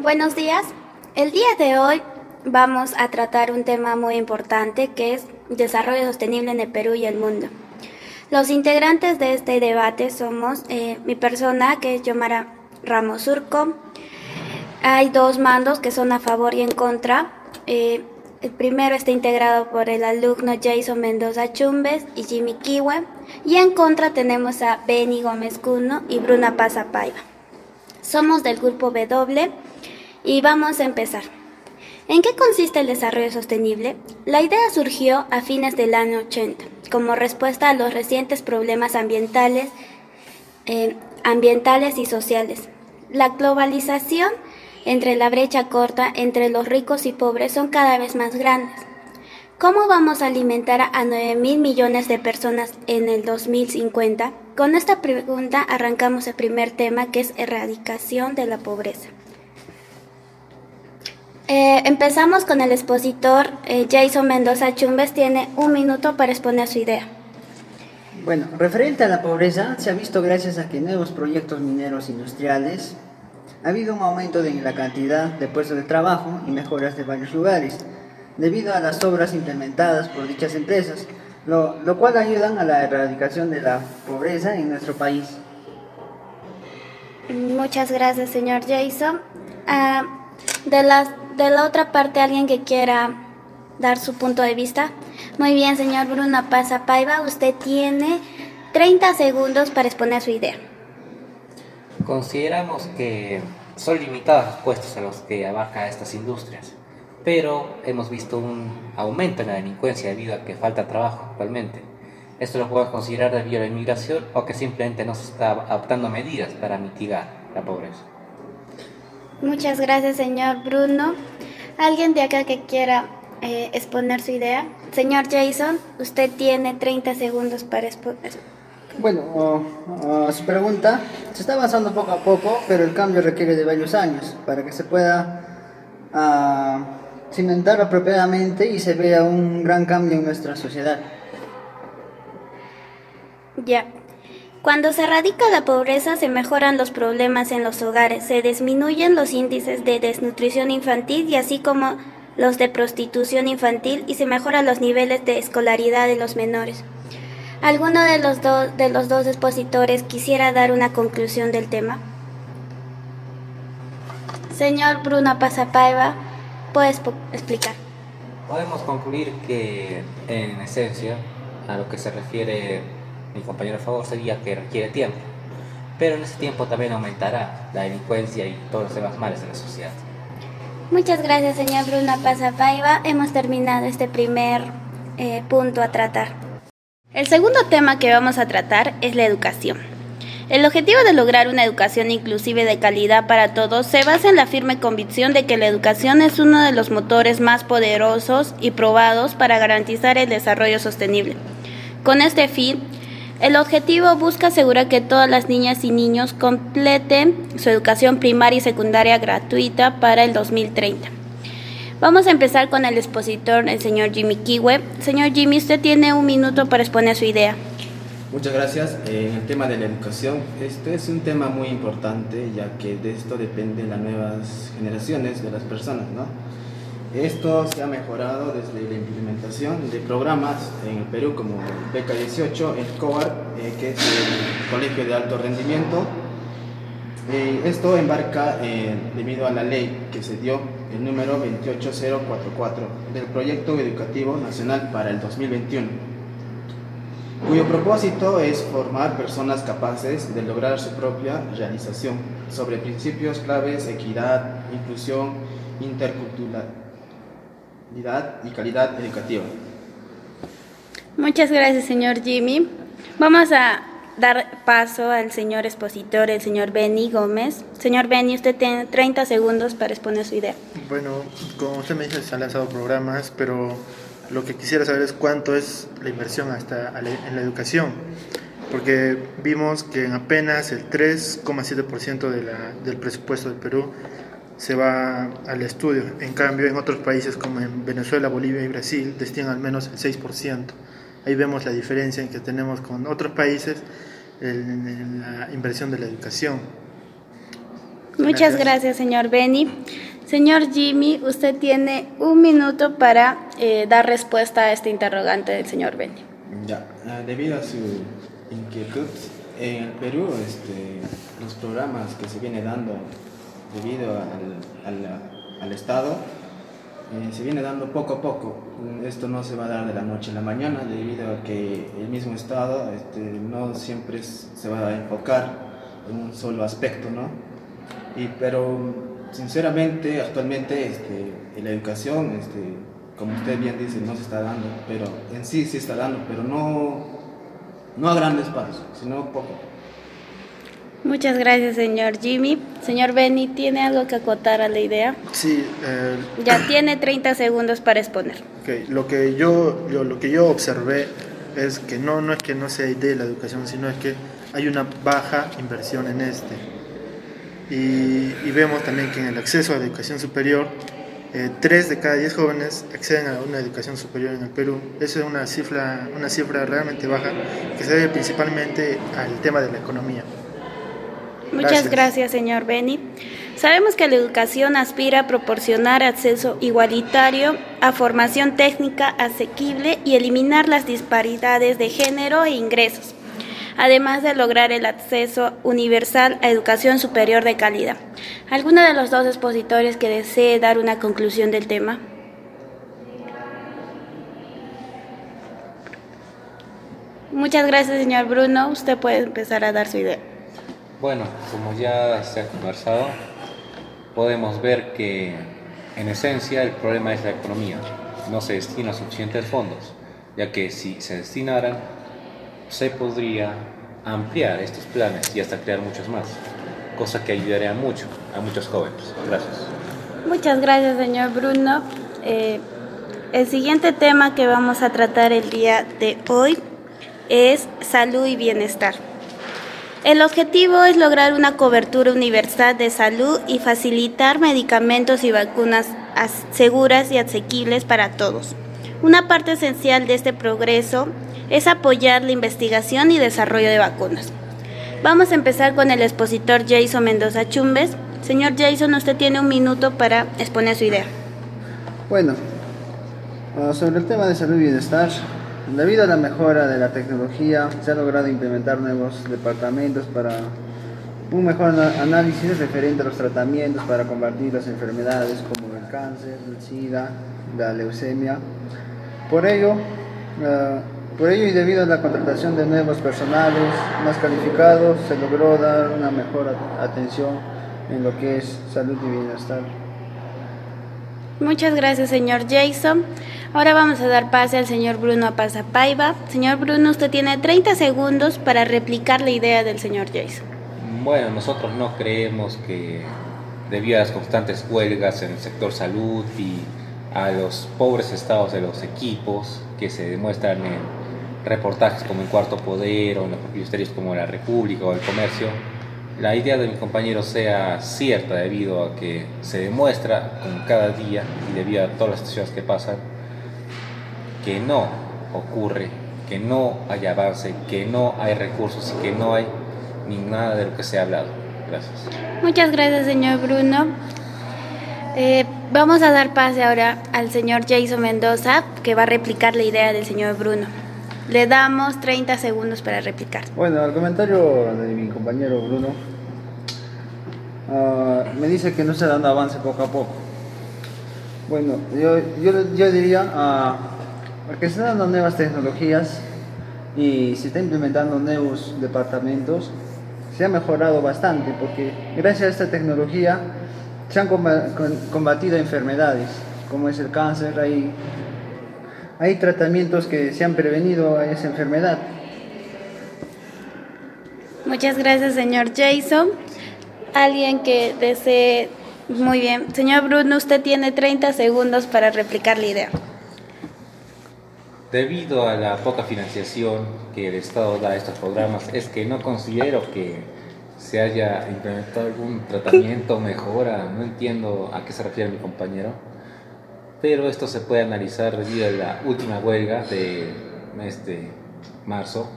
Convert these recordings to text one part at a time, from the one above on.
Buenos días. El día de hoy vamos a tratar un tema muy importante que es desarrollo sostenible en el Perú y el mundo. Los integrantes de este debate somos eh, mi persona, que es Yomara Ramos Surco. Hay dos mandos que son a favor y en contra. Eh, el primero está integrado por el alumno Jason Mendoza Chumbes y Jimmy Kiwe. Y en contra tenemos a Benny Gómez Cuno y Bruna Paz. Somos del grupo W y vamos a empezar. ¿En qué consiste el desarrollo sostenible? La idea surgió a fines del año 80 como respuesta a los recientes problemas ambientales, eh, ambientales y sociales. La globalización entre la brecha corta entre los ricos y pobres son cada vez más grandes. ¿Cómo vamos a alimentar a 9 mil millones de personas en el 2050? Con esta pregunta arrancamos el primer tema que es erradicación de la pobreza. Eh, empezamos con el expositor eh, Jason Mendoza Chumbes. Tiene un minuto para exponer su idea. Bueno, referente a la pobreza, se ha visto gracias a que nuevos proyectos mineros industriales ha habido un aumento en la cantidad de puestos de trabajo y mejoras de varios lugares, debido a las obras implementadas por dichas empresas, lo, lo cual ayudan a la erradicación de la pobreza en nuestro país. Muchas gracias, señor Jason. Ah, de las de la otra parte alguien que quiera dar su punto de vista. Muy bien, señor Bruno Pasa Paiva, usted tiene 30 segundos para exponer su idea. Consideramos que son limitados los puestos a los que abarca estas industrias, pero hemos visto un aumento en la delincuencia debido a que falta trabajo actualmente. Esto lo podemos considerar debido a la inmigración o que simplemente no se está adoptando medidas para mitigar la pobreza. Muchas gracias, señor Bruno. ¿Alguien de acá que quiera eh, exponer su idea? Señor Jason, usted tiene 30 segundos para exponer. Bueno, su pregunta, se está avanzando poco a poco, pero el cambio requiere de varios años para que se pueda uh, cimentar apropiadamente y se vea un gran cambio en nuestra sociedad. Ya. Cuando se erradica la pobreza se mejoran los problemas en los hogares, se disminuyen los índices de desnutrición infantil y así como los de prostitución infantil y se mejoran los niveles de escolaridad de los menores. ¿Alguno de los, de los dos expositores quisiera dar una conclusión del tema? Señor Bruno Pasapaiva, ¿puedes explicar? Podemos concluir que, en esencia, a lo que se refiere mi compañero favor sería que requiere tiempo, pero en ese tiempo también aumentará la delincuencia y todos los demás males de la sociedad. Muchas gracias, señor Bruna Pasapaiva. Hemos terminado este primer eh, punto a tratar. El segundo tema que vamos a tratar es la educación. El objetivo de lograr una educación inclusiva de calidad para todos se basa en la firme convicción de que la educación es uno de los motores más poderosos y probados para garantizar el desarrollo sostenible. Con este fin, el objetivo busca asegurar que todas las niñas y niños completen su educación primaria y secundaria gratuita para el 2030. Vamos a empezar con el expositor, el señor Jimmy Kiwe. Señor Jimmy, usted tiene un minuto para exponer su idea. Muchas gracias. En el tema de la educación, este es un tema muy importante, ya que de esto dependen las nuevas generaciones de las personas, ¿no? Esto se ha mejorado desde la implementación de programas en el Perú como Beca 18, el COAR, eh, que es el Colegio de Alto Rendimiento. Eh, esto embarca eh, debido a la ley que se dio, el número 28044, del Proyecto Educativo Nacional para el 2021, cuyo propósito es formar personas capaces de lograr su propia realización sobre principios claves, equidad, inclusión, intercultural y calidad educativa. Muchas gracias, señor Jimmy. Vamos a dar paso al señor expositor, el señor Benny Gómez. Señor Benny, usted tiene 30 segundos para exponer su idea. Bueno, como usted me dice, se han lanzado programas, pero lo que quisiera saber es cuánto es la inversión hasta en la educación, porque vimos que en apenas el 3,7% de del presupuesto del Perú se va al estudio. En cambio, en otros países como en Venezuela, Bolivia y Brasil destinan al menos el 6%. Ahí vemos la diferencia en que tenemos con otros países en, la inversión de la educación. Muchas gracias, señor Benny. Señor Jimmy, usted tiene un minuto para eh, dar respuesta a este interrogante del señor Benny. Ya, ah, debido a su inquietud, en el Perú este, los programas que se viene dando debido al, al, Estado eh, se viene dando poco a poco. Esto no se va a dar de la noche a la mañana debido a que el mismo Estado este, no siempre se va a enfocar en un solo aspecto, ¿no? Y, pero sinceramente actualmente este, la educación, este, como usted bien dice, no se está dando, pero en sí sí está dando, pero no, no a grandes pasos, sino poco. Muchas gracias, señor Jimmy. Señor Benny, ¿tiene algo que acotar a la idea? Sí. Eh, ya tiene 30 segundos para exponer. Okay. Lo, que yo, yo, lo que yo observé es que no, no es que no sea idea la educación, sino es que hay una baja inversión en este. Y, y vemos también que en el acceso a la educación superior, eh, 3 de cada 10 jóvenes acceden a una educación superior en el Perú. Eso es una cifra, una cifra realmente baja que se debe principalmente al tema de la economía. Muchas gracias. señor Beni. Sabemos que la educación aspira a proporcionar acceso igualitario a formación técnica asequible y eliminar las disparidades de género e ingresos, además de lograr el acceso universal a educación superior de calidad. ¿Alguno de los dos expositores que desee dar una conclusión del tema? Muchas gracias, señor Bruno. Usted puede empezar a dar su idea. Bueno, como ya se ha conversado, podemos ver que en esencia el problema es la economía. No se destina suficientes fondos, ya que si se destinaran, se podría ampliar estos planes y hasta crear muchos más, cosa que ayudaría mucho a muchos jóvenes. Gracias. Muchas gracias, señor Bruno. Eh, el siguiente tema que vamos a tratar el día de hoy es salud y bienestar. El objetivo es lograr una cobertura universal de salud y facilitar medicamentos y vacunas seguras y asequibles para todos. Una parte esencial de este progreso es apoyar la investigación y desarrollo de vacunas. Vamos a empezar con el expositor Jason Mendoza Chumbes. Señor Jason, usted tiene un minuto para exponer su idea. Bueno, ah, sobre el tema de salud y bienestar, Debido a la mejora de la tecnología, se ha logrado implementar nuevos departamentos para un mejor análisis referente a los tratamientos para combatir las enfermedades como el cáncer, el SIDA, la leucemia. Por ello, uh, por ello y debido a la contratación de nuevos personales más calificados, se logró dar una mejor atención en lo que es salud y bienestar. Muchas gracias, señor Jason. Ahora vamos a dar pase al señor Bruno Apazapaiva. Señor Bruno, usted tiene 30 segundos para replicar la idea del señor Jason. Bueno, nosotros no creemos que debido a las constantes huelgas en el sector salud y a los pobres estados de los equipos que se demuestran en reportajes como el Cuarto Poder o en los ministerios como La República o El Comercio, la idea de mi compañero sea cierta debido a que se demuestra con cada día y debido a todas las situaciones que pasan que no ocurre, que no hay avance, que no hay recursos y que no hay ni nada de lo que se ha hablado. Gracias. Muchas gracias, señor Bruno. Eh, vamos a dar pase ahora al señor Jason Mendoza, que va a replicar la idea del señor Bruno. Le damos 30 segundos para replicar. Bueno, el comentario de mi compañero Bruno uh, me dice que no se dando avance poco a poco. Bueno, yo, yo, yo diría... Uh, porque se dando nuevas tecnologías y se está implementando nuevos departamentos. Se ha mejorado bastante porque gracias a esta tecnología se han combatido enfermedades como es el cáncer. Hay, hay tratamientos que se han prevenido a esa enfermedad. Muchas gracias, señor Jason. Alguien que desee... Muy bien. Señor Bruno, usted tiene 30 segundos para replicar la idea. Debido a la poca financiación que el Estado da a estos programas, es que no considero que se haya implementado algún tratamiento o mejora, no entiendo a qué se refiere mi compañero, pero esto se puede analizar debido a la última huelga de mes de marzo,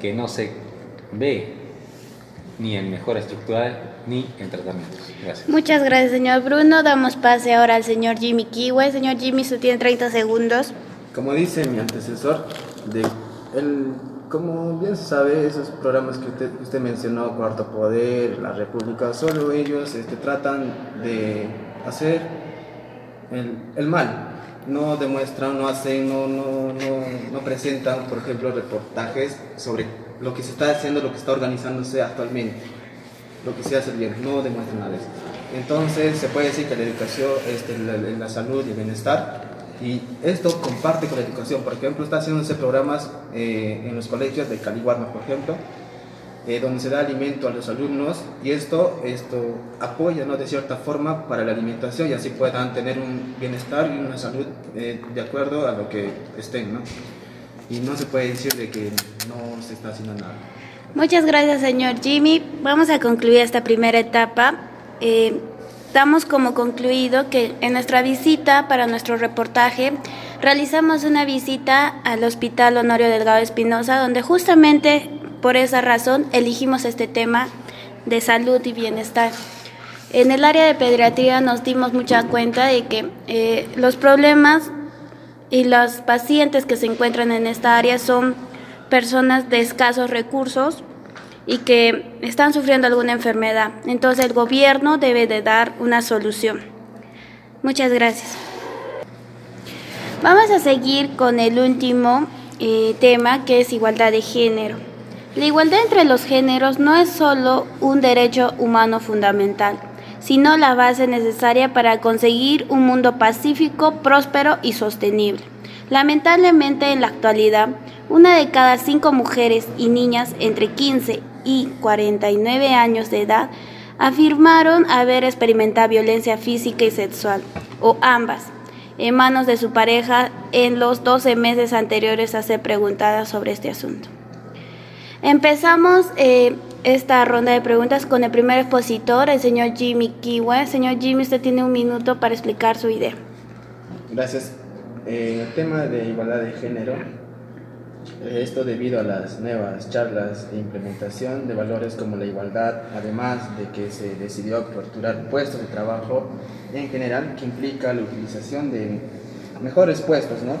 que no se ve ni en mejora estructural, ni en tratamientos. Gracias. Muchas gracias, señor Bruno. Damos pase ahora al señor Jimmy Kiwe. Señor Jimmy, usted tiene 30 segundos. Como dice mi antecesor, el, como bien se sabe, esos programas que usted, mencionó, Cuarto Poder, La República, solo ellos este, tratan de hacer el, el mal, no demuestran, no hacen, no, no, no, presentan, por ejemplo, reportajes sobre lo que se está haciendo, lo que está organizándose actualmente, lo que se hace bien, no demuestran nada de eso. Entonces se puede decir que la educación, este, la salud y el bienestar, y esto comparte con la educación, por ejemplo, está haciéndose programas eh, en los colegios de Caliwarma, por ejemplo, eh, donde se da alimento a los alumnos y esto, esto apoya ¿no? de cierta forma para la alimentación y así puedan tener un bienestar y una salud eh, de acuerdo a lo que estén. ¿no? Y no se puede decir de que no se está haciendo nada. Muchas gracias, señor Jimmy. Vamos a concluir esta primera etapa. Damos como concluido que en nuestra visita para nuestro reportaje realizamos una visita al Hospital Honorio Delgado Espinosa, donde justamente por esa razón elegimos este tema de salud y bienestar. En el área de pediatría nos dimos mucha cuenta de que eh, los problemas y los pacientes que se encuentran en esta área son personas de escasos recursos y que están sufriendo alguna enfermedad. Entonces el gobierno debe de dar una solución. Muchas gracias. Vamos a seguir con el último eh, tema que es igualdad de género. La igualdad entre los géneros no es solo un derecho humano fundamental, sino la base necesaria para conseguir un mundo pacífico, próspero y sostenible. Lamentablemente en la actualidad, una de cada cinco mujeres y niñas entre 15 y 49 años de edad afirmaron haber experimentado violencia física y sexual, o ambas, en manos de su pareja en los 12 meses anteriores a ser preguntadas sobre este asunto. Empezamos eh, esta ronda de preguntas con el primer expositor, el señor Jimmy Kiwe. Señor Jimmy, usted tiene un minuto para explicar su idea. Gracias. Eh, el tema de igualdad de género, eh, esto debido a las nuevas charlas de implementación de valores como la igualdad, además de que se decidió aperturar puestos de trabajo en general, que implica la utilización de mejores puestos, ¿no?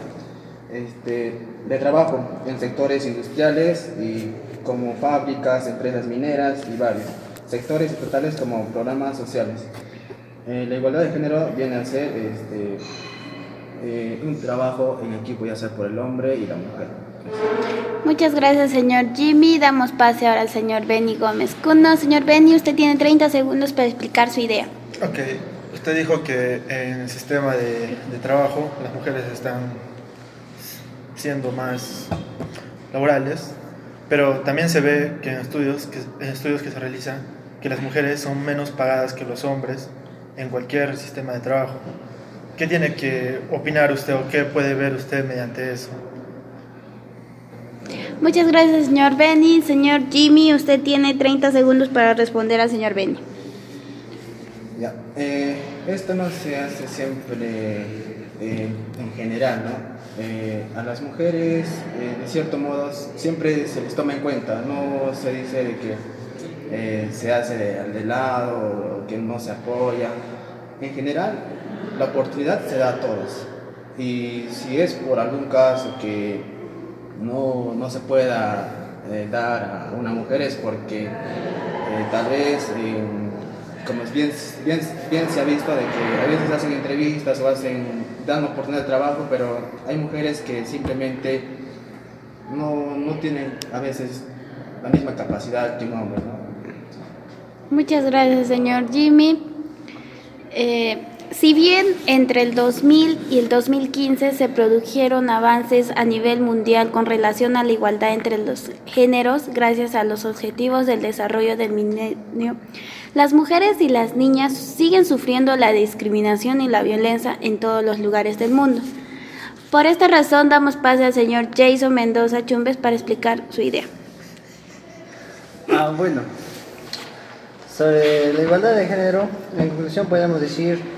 Este, de trabajo en sectores industriales y como fábricas, empresas mineras y varios sectores totales como programas sociales. Eh, la igualdad de género viene a ser este, eh, un trabajo en equipo, ya sea por el hombre y la mujer. Muchas gracias, señor Jimmy. Damos pase ahora al señor Benny Gómez. Cuno, señor Benny, usted tiene 30 segundos para explicar su idea. Ok, usted dijo que en el sistema de, de trabajo las mujeres están siendo más laborales, pero también se ve que en estudios que, en estudios que se realizan que las mujeres son menos pagadas que los hombres en cualquier sistema de trabajo. ¿Qué tiene que opinar usted o qué puede ver usted mediante eso? Muchas gracias, señor Benny. Señor Jimmy, usted tiene 30 segundos para responder al señor Benny. Ya, eh, esto no se hace siempre eh, en general, ¿no? Eh, a las mujeres, de cierto modo, siempre se les toma en cuenta, no se dice que se hace al de lado o que no se apoya. En general, la oportunidad se da a todos. Y si es por algún caso que no, no se pueda dar a una mujer es porque tal vez como bien, bien, bien se ha visto de que a veces hacen entrevistas o hacen, dan oportunidad de trabajo, pero hay mujeres que simplemente no, no tienen a veces la misma capacidad que un hombre. ¿no? Muchas gracias, señor Jimmy. Eh, si bien entre el 2000 y el 2015 se produjeron avances a nivel mundial con relación a la igualdad entre los géneros gracias a los objetivos del desarrollo del milenio, las mujeres y las niñas siguen sufriendo la discriminación y la violencia en todos los lugares del mundo. Por esta razón damos pase al señor Jason Mendoza Chumbes para explicar su idea. Ah, bueno. Sobre la igualdad de género, en conclusión podemos decir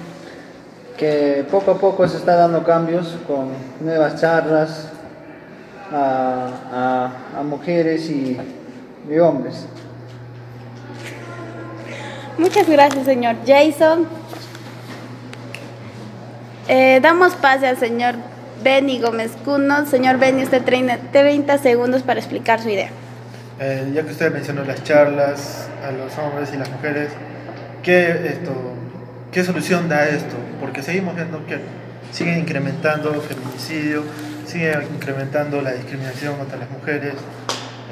que poco a poco se está dando cambios con nuevas charlas a, a, a mujeres y, y hombres. Muchas gracias, señor Jason. Eh, damos pase al señor Benny Gómez Cuno. Señor Benny, usted tiene 30 segundos para explicar su idea. Eh, ya que usted mencionó las charlas a los hombres y las mujeres, ¿qué, esto, ¿qué solución da esto? Porque seguimos viendo que siguen incrementando el feminicidio, sigue incrementando la discriminación contra las mujeres.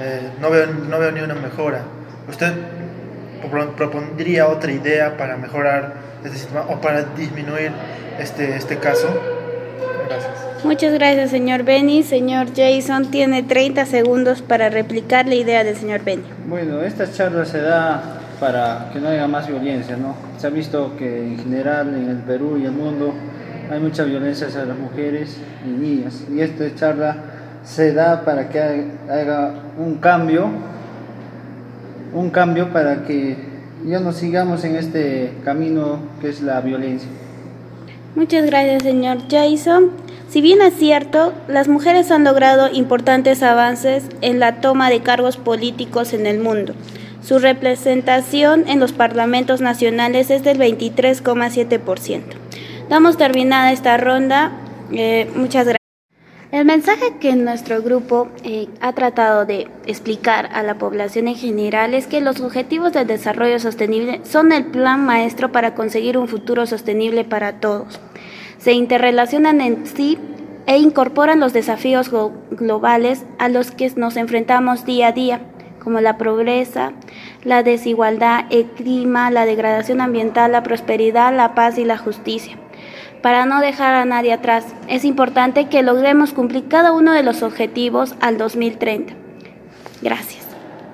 Eh, no, veo, no veo ni una mejora. ¿Usted propondría otra idea para mejorar este sistema o para disminuir este, este caso? Gracias. Muchas gracias, señor Benny. Señor Jason tiene 30 segundos para replicar la idea del señor Benny. Bueno, esta charla se da para que no haya más violencia, ¿no? Se ha visto que en general en el Perú y el mundo hay mucha violencia hacia las mujeres y niñas. Y esta charla se da para que haga un cambio, un cambio para que ya no sigamos en este camino que es la violencia. Muchas gracias, señor Jason. Si bien es cierto, las mujeres han logrado importantes avances en la toma de cargos políticos en el mundo. Su representación en los parlamentos nacionales es del 23,7%. Damos terminada esta ronda. Eh, muchas gracias. El mensaje que nuestro grupo eh, ha tratado de explicar a la población en general es que los objetivos del desarrollo sostenible son el plan maestro para conseguir un futuro sostenible para todos. Se interrelacionan en sí e incorporan los desafíos globales a los que nos enfrentamos día a día, como la pobreza, la desigualdad, el clima, la degradación ambiental, la prosperidad, la paz y la justicia para no dejar a nadie atrás. Es importante que logremos cumplir cada uno de los objetivos al 2030. Gracias.